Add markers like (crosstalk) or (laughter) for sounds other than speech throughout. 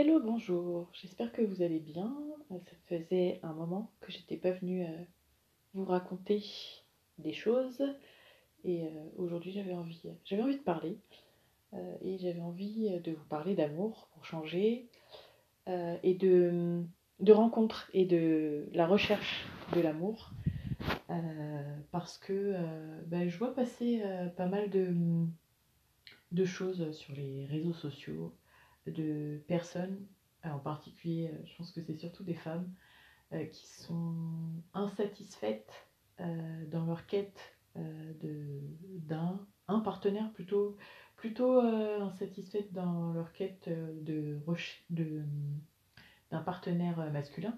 Hello, bonjour, j'espère que vous allez bien. Euh, Ça faisait un moment que j'étais pas venue euh, vous raconter des choses. Et euh, aujourd'hui j'avais envie, j'avais envie de parler. Et j'avais envie de vous parler d'amour pour changer et de, de rencontres et de la recherche de l'amour. Parce que ben, je vois passer pas mal de, de choses sur les réseaux sociaux de personnes, euh, en particulier, euh, je pense que c'est surtout des femmes, euh, qui sont insatisfaites dans leur quête d'un un partenaire, plutôt, plutôt insatisfaites dans leur quête de, d'un partenaire masculin,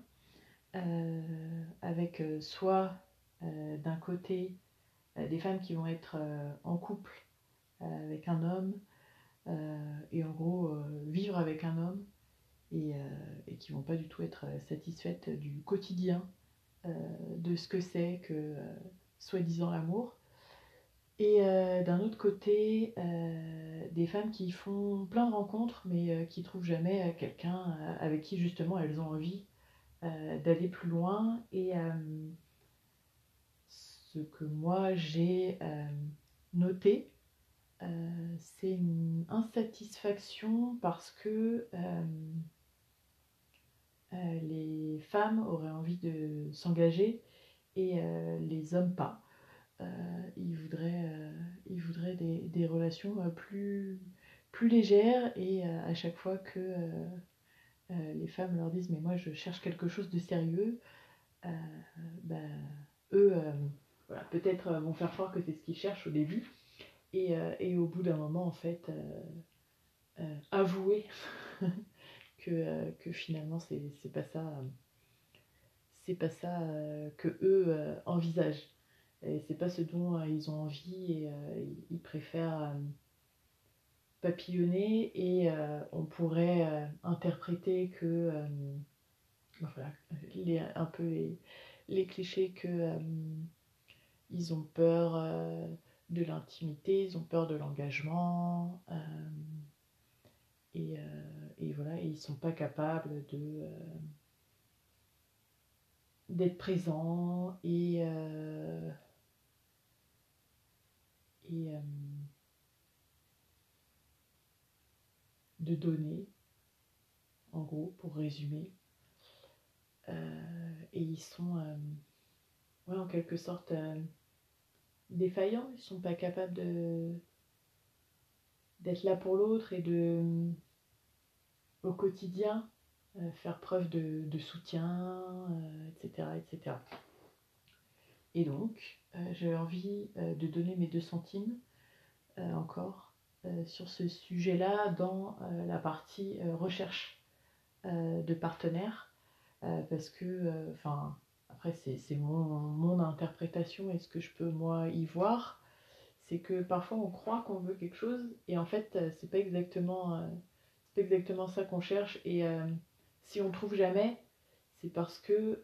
avec soit d'un côté des femmes qui vont être en couple avec un homme, et en gros euh, vivre avec un homme et, euh, et qui vont pas du tout être euh, satisfaites du quotidien euh, de ce que c'est que euh, soi-disant l'amour. Et euh, d'un autre côté, euh, des femmes qui font plein de rencontres mais euh, qui trouvent jamais euh, quelqu'un euh, avec qui justement elles ont envie euh, d'aller plus loin. Et euh, ce que moi j'ai euh, noté, euh, c'est une insatisfaction parce que euh, euh, les femmes auraient envie de s'engager et les hommes pas. Ils voudraient, ils voudraient des, des relations plus, plus légères et à chaque fois que les femmes leur disent mais moi je cherche quelque chose de sérieux, ben, eux voilà, peut-être vont faire croire que c'est ce qu'ils cherchent au début et, euh, et au bout d'un moment, en fait, euh, euh, avouer (laughs) que, que finalement, c'est pas ça, c'est pas ça que eux envisagent. Et c'est pas ce dont ils ont envie et ils- préfèrent papillonner et on pourrait interpréter que, voilà, les, un peu les, les clichés que ils ont peur. De l'intimité, ils ont peur de l'engagement, euh, et, euh, et voilà, et ils sont pas capables de euh, d'être présents et de donner, en gros, pour résumer. Et ils sont, en quelque sorte, défaillants, ils sont pas capables de d'être là pour l'autre et de au quotidien euh, faire preuve de, soutien, euh, etc., etc. Et donc, euh, j'ai envie de donner mes deux centimes encore sur ce sujet-là dans la partie recherche de partenaires, parce que, enfin, après c'est mon, interprétation et ce que je peux moi y voir, c'est que parfois on croit qu'on veut quelque chose et en fait euh, c'est pas exactement euh, pas exactement ça qu'on cherche et euh, si on trouve jamais c'est parce que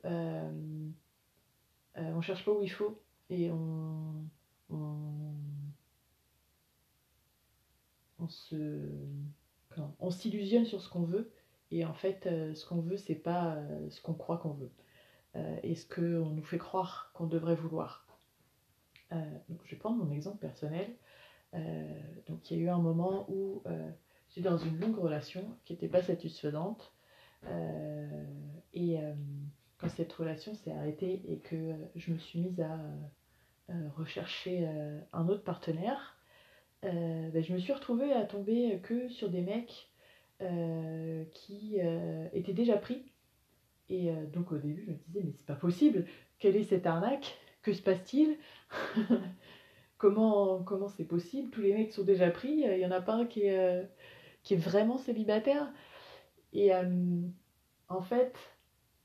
on cherche pas où il faut et on se on s'illusionne sur ce qu'on veut et en fait ce qu'on veut c'est pas ce qu'on croit qu'on veut et ce qu'on nous fait croire qu'on devrait vouloir? Euh, je vais prendre mon exemple personnel. Euh, donc, il y a eu un moment où euh, j'étais dans une longue relation qui n'était pas satisfaisante. Euh, et euh, quand cette relation s'est arrêtée et que euh, je me suis mise à euh, rechercher euh, un autre partenaire, euh, ben, je me suis retrouvée à tomber que sur des mecs euh, qui euh, étaient déjà pris. Et euh, donc au début, je me disais, mais c'est pas possible, quelle est cette arnaque? Que se passe-t-il? (laughs) Comment comment c'est possible? Tous les mecs sont déjà pris, il y en a pas un qui est, euh, qui est vraiment célibataire. Et euh, en fait,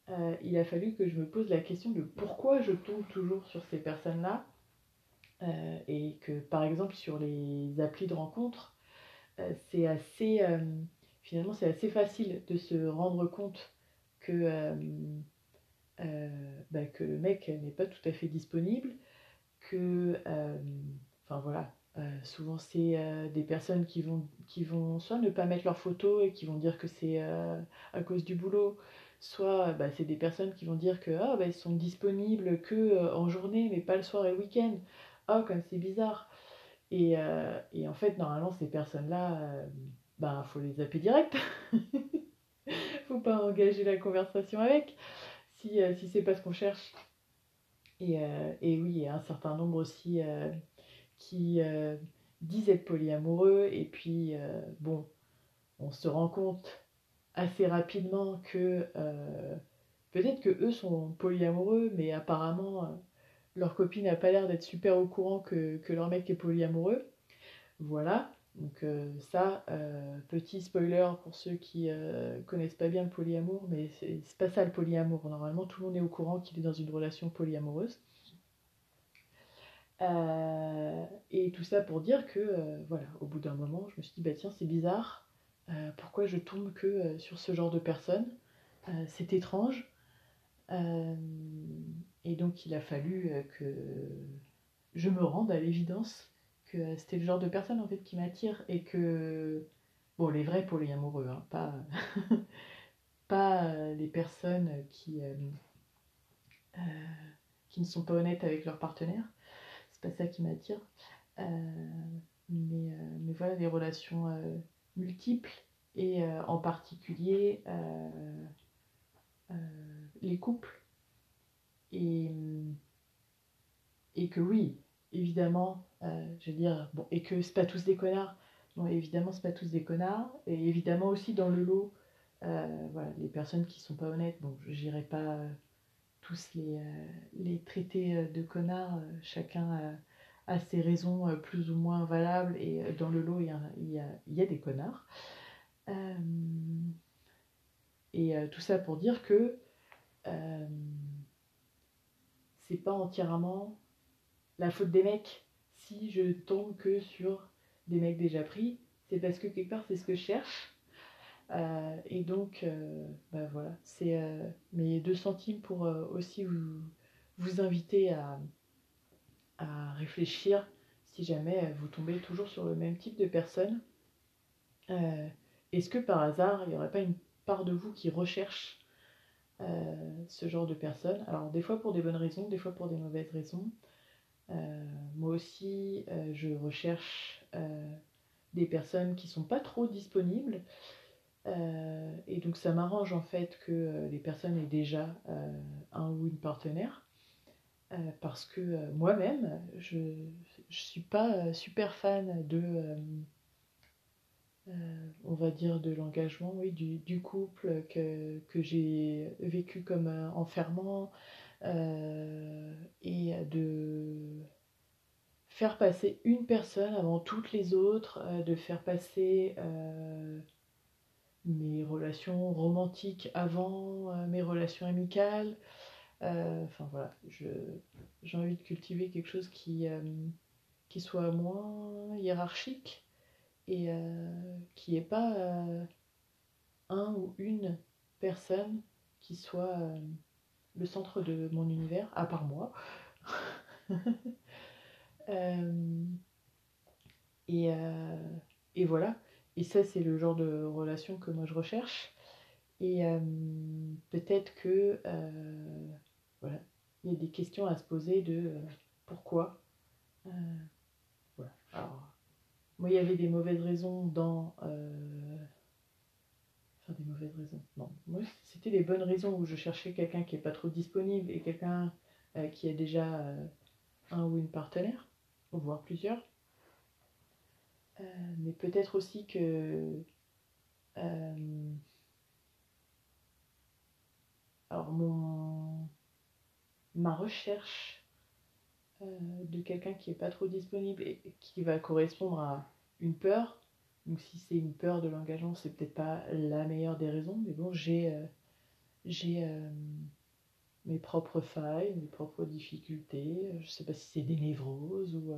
euh, il a fallu que je me pose la question de pourquoi je tombe toujours sur ces personnes-là. Euh, et que par exemple sur les applis de rencontre, euh, c'est assez euh, finalement c'est assez facile de se rendre compte que, euh, euh, bah, que le mec n'est pas tout à fait disponible, que, euh, enfin voilà, souvent, c'est des personnes qui vont, qui vont soit ne pas mettre leurs photos et qui vont dire que c'est à cause du boulot, soit bah, c'est des personnes qui vont dire que ah, bah, ils sont disponibles que en journée, mais pas le soir et le week-end. Oh, comme c'est bizarre. Et, et, en fait, normalement, ces personnes-là, bah, faut les zapper direct. (laughs) pas engager la conversation avec si, si c'est pas ce qu'on cherche. Et, et, oui, il y a un certain nombre aussi qui euh, disent être polyamoureux et puis euh, bon, on se rend compte assez rapidement que euh, peut-être que eux sont polyamoureux, mais apparemment leur copine n'a pas l'air d'être super au courant que, leur mec est polyamoureux. Voilà, donc ça, petit spoiler pour ceux qui connaissent pas bien le polyamour, mais c'est pas ça le polyamour. Normalement, tout le monde est au courant qu'il est dans une relation polyamoureuse. Euh, et tout ça pour dire que, euh, voilà, au bout d'un moment, je me suis dit, bah tiens, c'est bizarre, euh, pourquoi je tombe que sur ce genre de personnes C'est étrange. et donc, il a fallu que je me rende à l'évidence que c'était le genre de personne en fait qui m'attire et que, bon, les vrais polyamoureux, hein, pas, (laughs) pas les personnes qui, qui ne sont pas honnêtes avec leur partenaire pas ça qui m'attire. Euh, mais, euh, voilà, des relations euh, multiples et en particulier les couples. Et, et que oui, évidemment, je veux dire, bon, et que c'est pas tous des connards. Bon, évidemment, c'est pas tous des connards. Et évidemment aussi dans le lot, voilà, les personnes qui sont pas honnêtes, bon, j'irai pas tous les, euh, les traités euh, de connards, euh, chacun a, ses raisons plus ou moins valables et dans le lot il y a, il y a, il y a des connards. et tout ça pour dire que c'est pas entièrement la faute des mecs si je tombe que sur des mecs déjà pris, c'est parce que quelque part c'est ce que je cherche euh, et donc, euh, bah voilà, c'est euh, mes deux centimes pour aussi vous, inviter à, à, réfléchir si jamais vous tombez toujours sur le même type de personne. Est-ce que par hasard, il n'y aurait pas une part de vous qui recherche ce genre de personnes Alors, des fois pour des bonnes raisons, des fois pour des mauvaises raisons. Moi aussi, je recherche des personnes qui sont pas trop disponibles euh, et donc ça m'arrange en fait que euh, les personnes aient déjà euh, un ou une partenaire. parce que moi-même, je ne suis pas super fan de, on va dire, de l'engagement, oui, du, du, couple que, que j'ai vécu comme enfermant et de faire passer une personne avant toutes les autres, de faire passer mes relations romantiques avant euh, mes relations amicales. Euh, enfin voilà, j'ai envie de cultiver quelque chose qui, euh, qui soit moins hiérarchique et qui n'est pas un ou une personne qui soit le centre de mon univers, à part moi. (laughs) et, et, voilà. Et ça, c'est le genre de relation que moi je recherche. Et euh, peut-être que euh, voilà, il y a des questions à se poser de euh, pourquoi. voilà. Alors, moi, il y avait des mauvaises raisons dans. Des mauvaises raisons. Non, moi, (laughs) c'était des bonnes raisons où je cherchais quelqu'un qui n'est pas trop disponible et quelqu'un qui a déjà un ou une partenaire, voire plusieurs. Euh, mais peut-être aussi que euh, alors mon ma recherche euh, de quelqu'un qui est pas trop disponible et qui va correspondre à une peur. Donc si c'est une peur de l'engagement, c'est peut-être pas la meilleure des raisons, mais bon, j'ai j'ai mes propres failles, mes propres difficultés. Je sais pas si c'est des névroses ou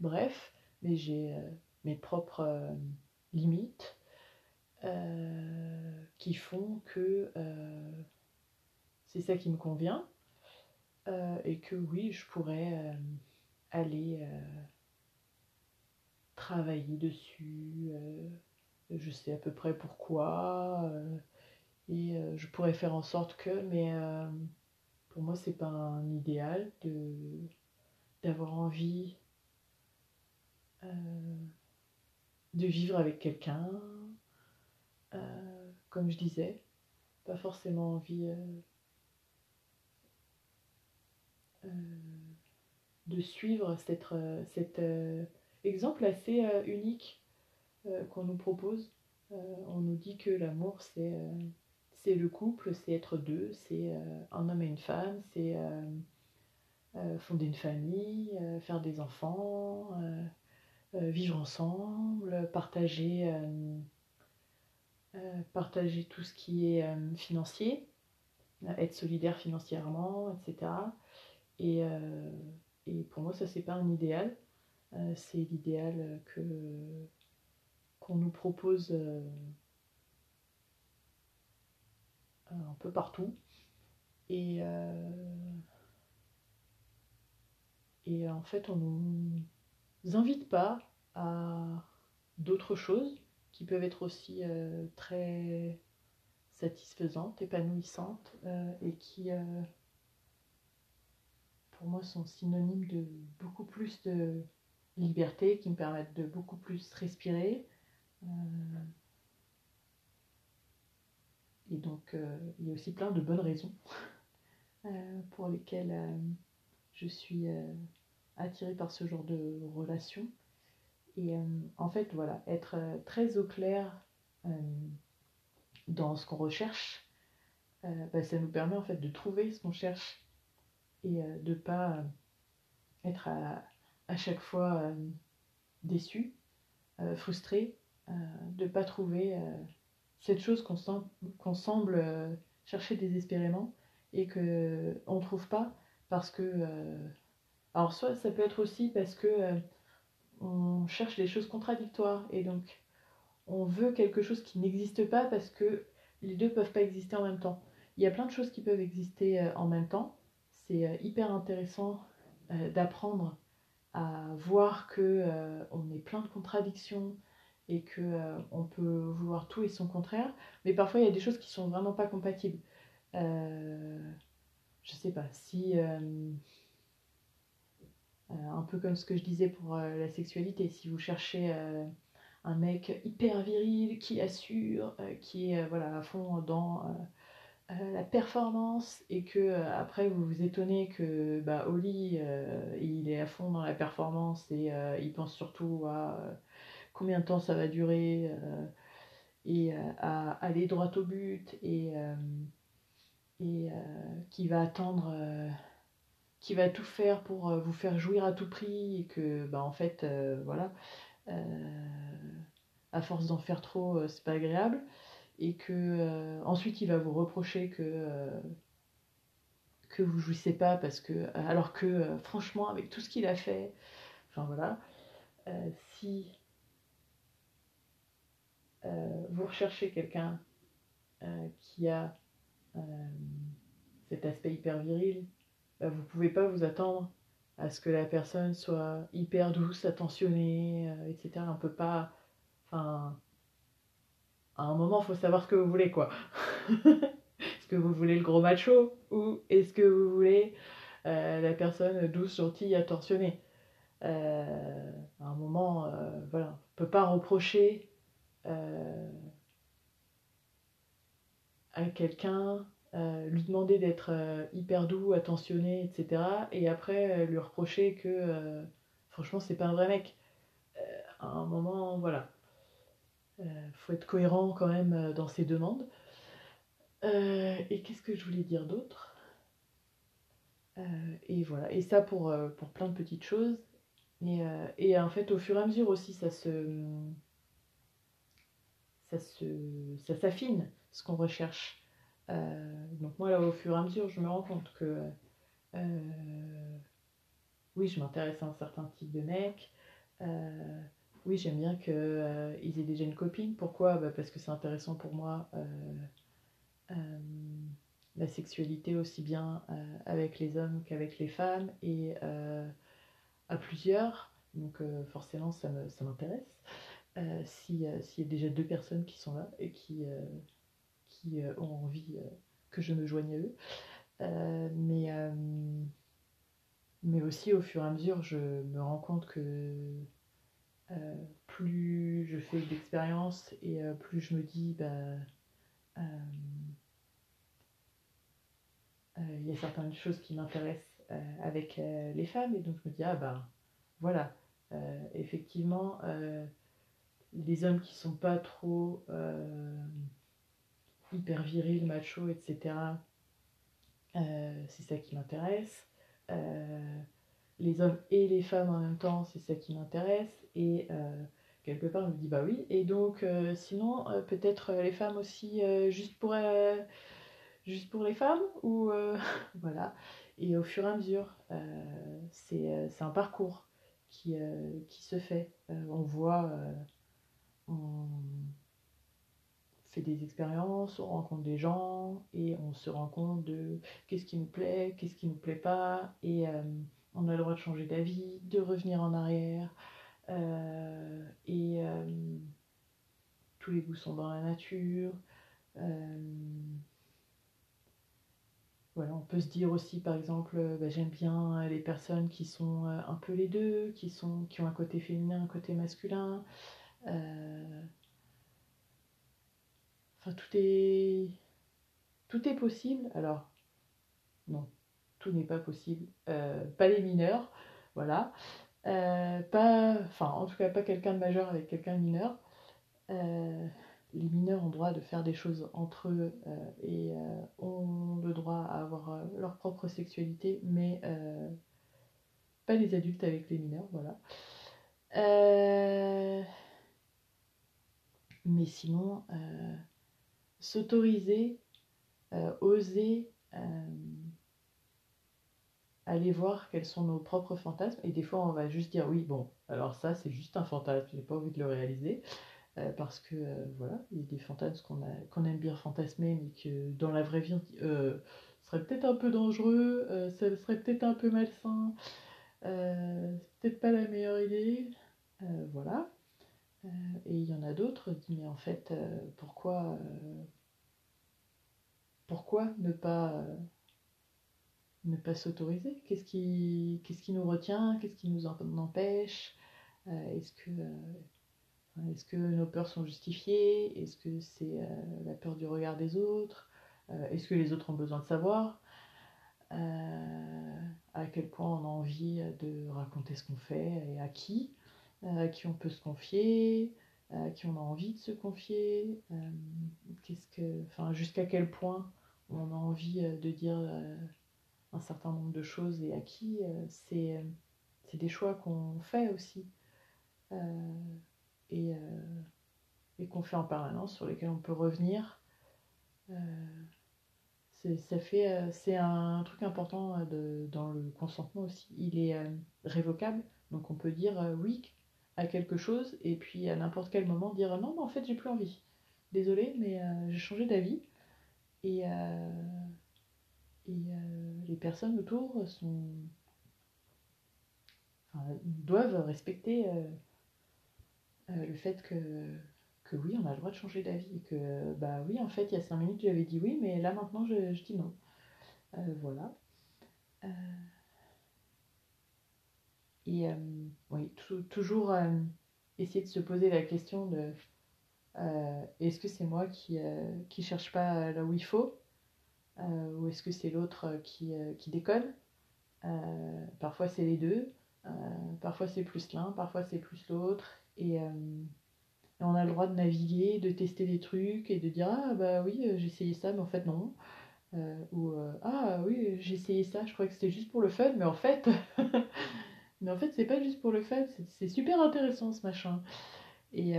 bref, mais j'ai mes propres euh, limites euh, qui font que euh, c'est ça qui me convient et que oui, je pourrais aller travailler dessus. je sais à peu près pourquoi. et je pourrais faire en sorte que, mais pour moi, c'est pas un idéal de d'avoir envie de vivre avec quelqu'un, comme je disais, pas forcément envie de suivre cet, cet exemple assez unique qu'on nous propose. on nous dit que l'amour, c'est c'est le couple, c'est être deux, c'est un homme et une femme, c'est fonder une famille, faire des enfants, vivre ensemble, partager, partager tout ce qui est financier, être solidaire financièrement, etc. Et, et pour moi, ça, c'est pas un idéal. C'est l'idéal que qu'on nous propose un peu partout. Et, et en fait, on nous invite pas à d'autres choses qui peuvent être aussi très satisfaisantes, épanouissantes et qui pour moi, sont synonymes de beaucoup plus de liberté, qui me permettent de beaucoup plus respirer. Euh, et donc, euh, il y a aussi plein de bonnes raisons (laughs) euh, pour lesquelles je suis attirée par ce genre de relation. Et en fait, voilà, être très au clair dans ce qu'on recherche, bah, ça nous permet en fait de trouver ce qu'on cherche et de ne pas être à, chaque fois euh, déçu, frustré, de ne pas trouver cette chose qu'on semble chercher désespérément et qu'on ne trouve pas parce que... alors soit ça peut être aussi parce que on cherche des choses contradictoires et donc on veut quelque chose qui n'existe pas parce que les deux peuvent pas exister en même temps. Il y a plein de choses qui peuvent exister en même temps c'est euh, hyper intéressant euh, d'apprendre à voir que euh, on est plein de contradictions et que on peut vouloir tout et son contraire, mais parfois il y a des choses qui sont vraiment pas compatibles. je sais pas si un peu comme ce que je disais pour la sexualité, si vous cherchez un mec hyper viril qui assure, qui est voilà à fond dans euh, la performance et que euh, après vous vous étonnez que bah, Oli euh, il est à fond dans la performance et il pense surtout à combien de temps ça va durer et à aller droit au but et, et qui va attendre qui va tout faire pour vous faire jouir à tout prix et que bah en fait voilà à force d'en faire trop c'est pas agréable et que euh, ensuite il va vous reprocher que euh, que vous jouissez pas parce que euh, alors que franchement avec tout ce qu'il a fait enfin voilà si vous recherchez quelqu'un qui a cet aspect hyper viril bah, vous pouvez pas vous attendre à ce que la personne soit hyper douce, attentionnée, etc. On peut pas. Enfin, à un moment, il faut savoir ce que vous voulez, quoi. (laughs) est-ce que vous voulez le gros macho ou est-ce que vous voulez euh, la personne douce, gentille, attentionnée? Euh, À un moment, euh, voilà, on ne peut pas reprocher à quelqu'un, lui demander d'être hyper doux, attentionné, etc. Et après, lui reprocher que, franchement, c'est pas un vrai mec. à un moment, voilà il euh, faut être cohérent quand même euh, dans ses demandes. Euh, et qu'est-ce que je voulais dire d'autre? Et voilà, et ça pour, plein de petites choses. Et, en fait, au fur et à mesure aussi, ça se. S'affine ce qu'on recherche. donc moi là au fur et à mesure je me rends compte que oui je m'intéresse à un certain type de mec oui, j'aime bien qu'ils euh, aient déjà une copine. Pourquoi? Bah, Parce que c'est intéressant pour moi euh, euh, la sexualité aussi bien avec les hommes qu'avec les femmes et à plusieurs. donc forcément ça m'intéresse. S'il y a déjà deux personnes qui sont là et qui, qui ont envie que je me joigne à eux. mais, mais aussi au fur et à mesure, je me rends compte que plus je fais d'expérience et plus je me dis, bah, il y a certaines choses qui m'intéressent avec les femmes et donc je me dis, ah ben voilà, effectivement, les hommes qui sont pas trop hyper virils, macho, etc., c'est ça qui m'intéresse. Les hommes et les femmes en même temps, c'est ça qui m'intéresse. Et quelque part, je me dis, bah oui. Et donc, sinon, peut-être les femmes aussi, juste, pour, juste pour les femmes Ou (laughs) voilà. Et au fur et à mesure, c'est un parcours qui, qui se fait. on voit, on fait des expériences, on rencontre des gens et on se rend compte de qu'est-ce qui nous plaît, qu'est-ce qui nous plaît pas. Et on a le droit de changer d'avis, de revenir en arrière. et tous les goûts sont dans la nature on peut se dire aussi, par exemple, euh, bah, j'aime bien les personnes qui sont euh, un peu les deux, qui, sont, qui ont un côté féminin, un côté masculin. Euh, enfin, tout est, tout est possible. Alors, non, n'est pas possible. pas les mineurs, voilà. pas, enfin, en tout cas, pas quelqu'un de majeur avec quelqu'un de mineur les mineurs ont droit de faire des choses entre eux euh, et euh, ont le droit à avoir euh, leur propre sexualité, mais pas les adultes avec les mineurs, voilà. Mais sinon, s'autoriser, oser aller voir quels sont nos propres fantasmes, et des fois on va juste dire oui, bon, alors ça c'est juste un fantasme, j'ai pas envie de le réaliser. Euh, parce que euh, voilà, il y a des fantasmes qu'on aime bien fantasmer, mais que dans la vraie vie, on euh, serait peut-être un peu dangereux, ça serait peut-être un peu malsain, c'est peut-être pas la meilleure idée, voilà. et il y en a d'autres, mais en fait, pourquoi, pourquoi ne pas ne pas s'autoriser? Qu'est-ce qui, qu'est-ce qui nous retient? Qu'est-ce qui nous empêche? Est-ce que est-ce que nos peurs sont justifiées? Est-ce que c'est euh, la peur du regard des autres? Euh, Est-ce que les autres ont besoin de savoir? Euh, À quel point on a envie de raconter ce qu'on fait et à qui À qui on peut se confier À qui on a envie de se confier Qu'est-ce que, enfin, Jusqu'à quel point on a envie de dire un certain nombre de choses et à qui C'est des choix qu'on fait aussi et, euh, et qu'on fait en permanence, sur lesquels on peut revenir. Euh, ça fait, euh, c'est un truc important de, dans le consentement aussi. Il est révocable, donc on peut dire oui à quelque chose et puis à n'importe quel moment dire non, mais en fait j'ai plus envie. Désolé, mais j'ai changé d'avis. Et, et les personnes autour sont, doivent respecter euh, le fait que, que oui, on a le droit de changer d'avis et que bah oui, en fait, il y a cinq minutes, j'avais dit oui, mais là maintenant, je, dis non. Euh, voilà. Euh, et oui, toujours essayer de se poser la question de est-ce que c'est moi qui, qui cherche pas là où il faut? Ou est-ce que c'est l'autre qui, qui déconne? Parfois c'est les deux, parfois c'est plus l'un, parfois c'est plus l'autre et, euh, on a le droit de naviguer, de tester des trucs et de dire Ah bah oui, euh, j'ai essayé ça, mais en fait non. Euh, ou Ah oui, j'ai essayé ça, je croyais que c'était juste pour le fun, mais en fait. (laughs) mais en fait, c'est pas juste pour le fun, c'est super intéressant ce machin. Et.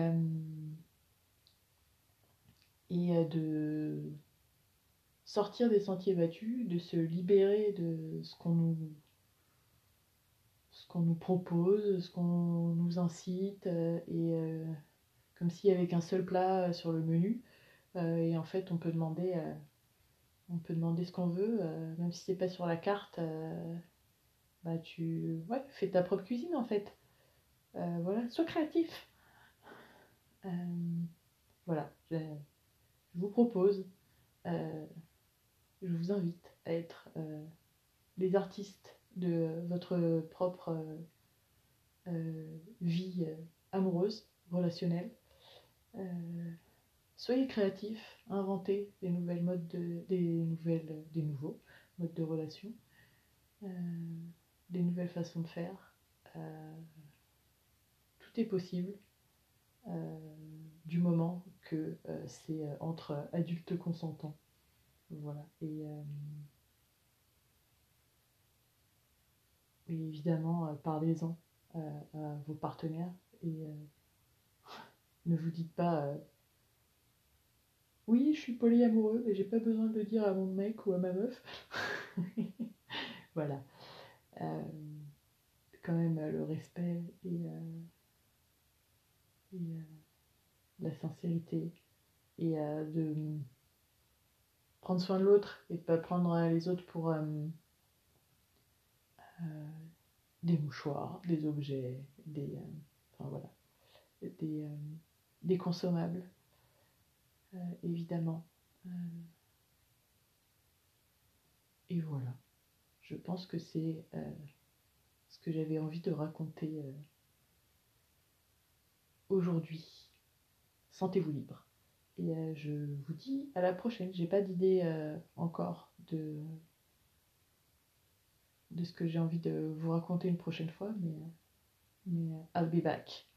et de sortir des sentiers battus, de se libérer de ce qu'on nous qu'on nous propose, ce qu'on nous incite, euh, et euh, comme s'il y avait qu'un seul plat euh, sur le menu. et en fait, on peut demander, on peut demander ce qu'on veut, même si c'est pas sur la carte. bah tu ouais, fais ta propre cuisine en fait. Euh, voilà, sois créatif. Euh, voilà, je, je vous propose, euh, je vous invite à être euh, les artistes de votre propre euh, euh, vie amoureuse, relationnelle. Soyez créatifs, inventez des nouvelles modes de, des nouveaux modes de relation, des nouvelles façons de faire. Tout est possible du moment que c'est entre adultes consentants. Voilà. Et, euh, évidemment, euh, parlez-en euh, à vos partenaires et (laughs) ne vous dites pas oui, je suis polyamoureux et j'ai pas besoin de le dire à mon mec ou à ma meuf. (laughs) voilà. Quand même le respect et, la sincérité et de prendre soin de l'autre et pas prendre euh, les autres pour euh, euh, des mouchoirs, des objets, des, enfin, voilà, des, consommables, évidemment. Et voilà. Je pense que c'est ce que j'avais envie de raconter aujourd'hui. Sentez-vous libre. Et euh, je vous dis à la prochaine. J'ai pas d'idée euh, encore de, ce que j'ai envie de vous raconter une prochaine fois, mais, mais euh, I'll be back.